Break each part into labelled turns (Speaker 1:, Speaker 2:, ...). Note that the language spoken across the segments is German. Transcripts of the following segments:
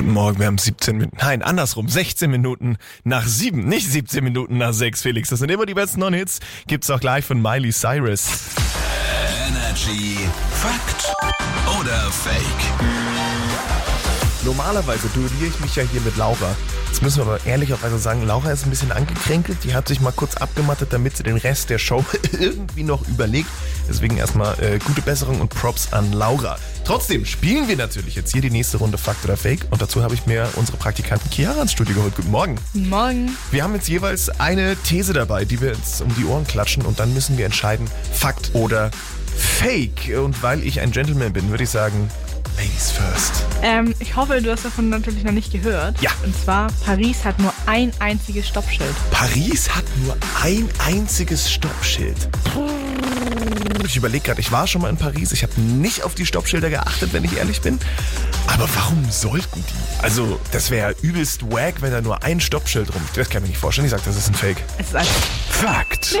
Speaker 1: Guten Morgen, wir haben 17 Minuten, nein, andersrum, 16 Minuten nach 7, nicht 17 Minuten nach 6, Felix. Das sind immer die besten Non-Hits. Gibt's auch gleich von Miley Cyrus.
Speaker 2: Energy Fakt oder Fake?
Speaker 1: Normalerweise duelliere ich mich ja hier mit Laura. Jetzt müssen wir aber ehrlicherweise sagen, Laura ist ein bisschen angekränkelt. Die hat sich mal kurz abgemattet, damit sie den Rest der Show irgendwie noch überlegt. Deswegen erstmal äh, gute Besserung und Props an Laura. Trotzdem spielen wir natürlich jetzt hier die nächste Runde Fakt oder Fake. Und dazu habe ich mir unsere Praktikantin Chiara ins Studio geholt. Guten Morgen.
Speaker 3: Guten Morgen.
Speaker 1: Wir haben jetzt jeweils eine These dabei, die wir uns um die Ohren klatschen. Und dann müssen wir entscheiden, Fakt oder Fake. Und weil ich ein Gentleman bin, würde ich sagen, Ladies first.
Speaker 3: Ähm, ich hoffe, du hast davon natürlich noch nicht gehört.
Speaker 1: Ja.
Speaker 3: Und zwar, Paris hat nur ein einziges Stoppschild.
Speaker 1: Paris hat nur ein einziges Stoppschild. Ich überlege gerade, ich war schon mal in Paris. Ich habe nicht auf die Stoppschilder geachtet, wenn ich ehrlich bin. Aber warum sollten die? Also, das wäre übelst wack, wenn da nur ein Stoppschild rum. Das kann ich mir nicht vorstellen. Ich sage, das ist ein Fake.
Speaker 3: Es ist also,
Speaker 1: Fakt.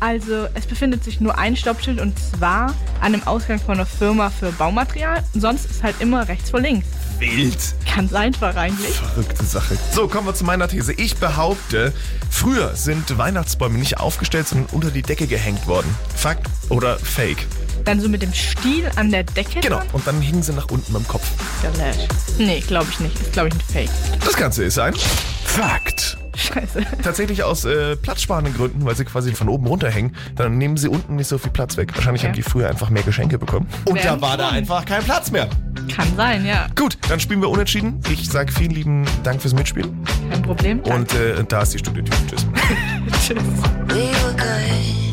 Speaker 3: Also, es befindet sich nur ein Stoppschild und zwar an dem Ausgang von einer Firma für Baumaterial. Sonst ist halt immer rechts vor links.
Speaker 1: Wild.
Speaker 3: Ganz einfach eigentlich.
Speaker 1: Verrückte Sache. So, kommen wir zu meiner These. Ich behaupte, früher sind Weihnachtsbäume nicht aufgestellt, sondern unter die Decke gehängt worden. Fakt oder Fake?
Speaker 3: Dann so mit dem Stiel an der Decke.
Speaker 1: Genau.
Speaker 3: dran?
Speaker 1: Und dann hingen sie nach unten am Kopf.
Speaker 3: Gelash. Nee, glaube ich nicht. Ist, glaube ich, ein Fake.
Speaker 1: Das Ganze ist ein Fakt.
Speaker 3: Scheiße.
Speaker 1: Tatsächlich aus äh, platzsparenden Gründen, weil sie quasi von oben runterhängen, dann nehmen sie unten nicht so viel Platz weg. Wahrscheinlich
Speaker 3: Okay.
Speaker 1: haben die früher einfach mehr Geschenke bekommen. Und da war da einfach kein Platz mehr.
Speaker 3: Kann sein, ja.
Speaker 1: Gut, dann spielen wir unentschieden. Ich sage vielen lieben Dank fürs Mitspielen.
Speaker 3: Kein Problem.
Speaker 1: Und äh, da ist die Studiotür. Tschüss.
Speaker 3: Tschüss.
Speaker 4: We were good,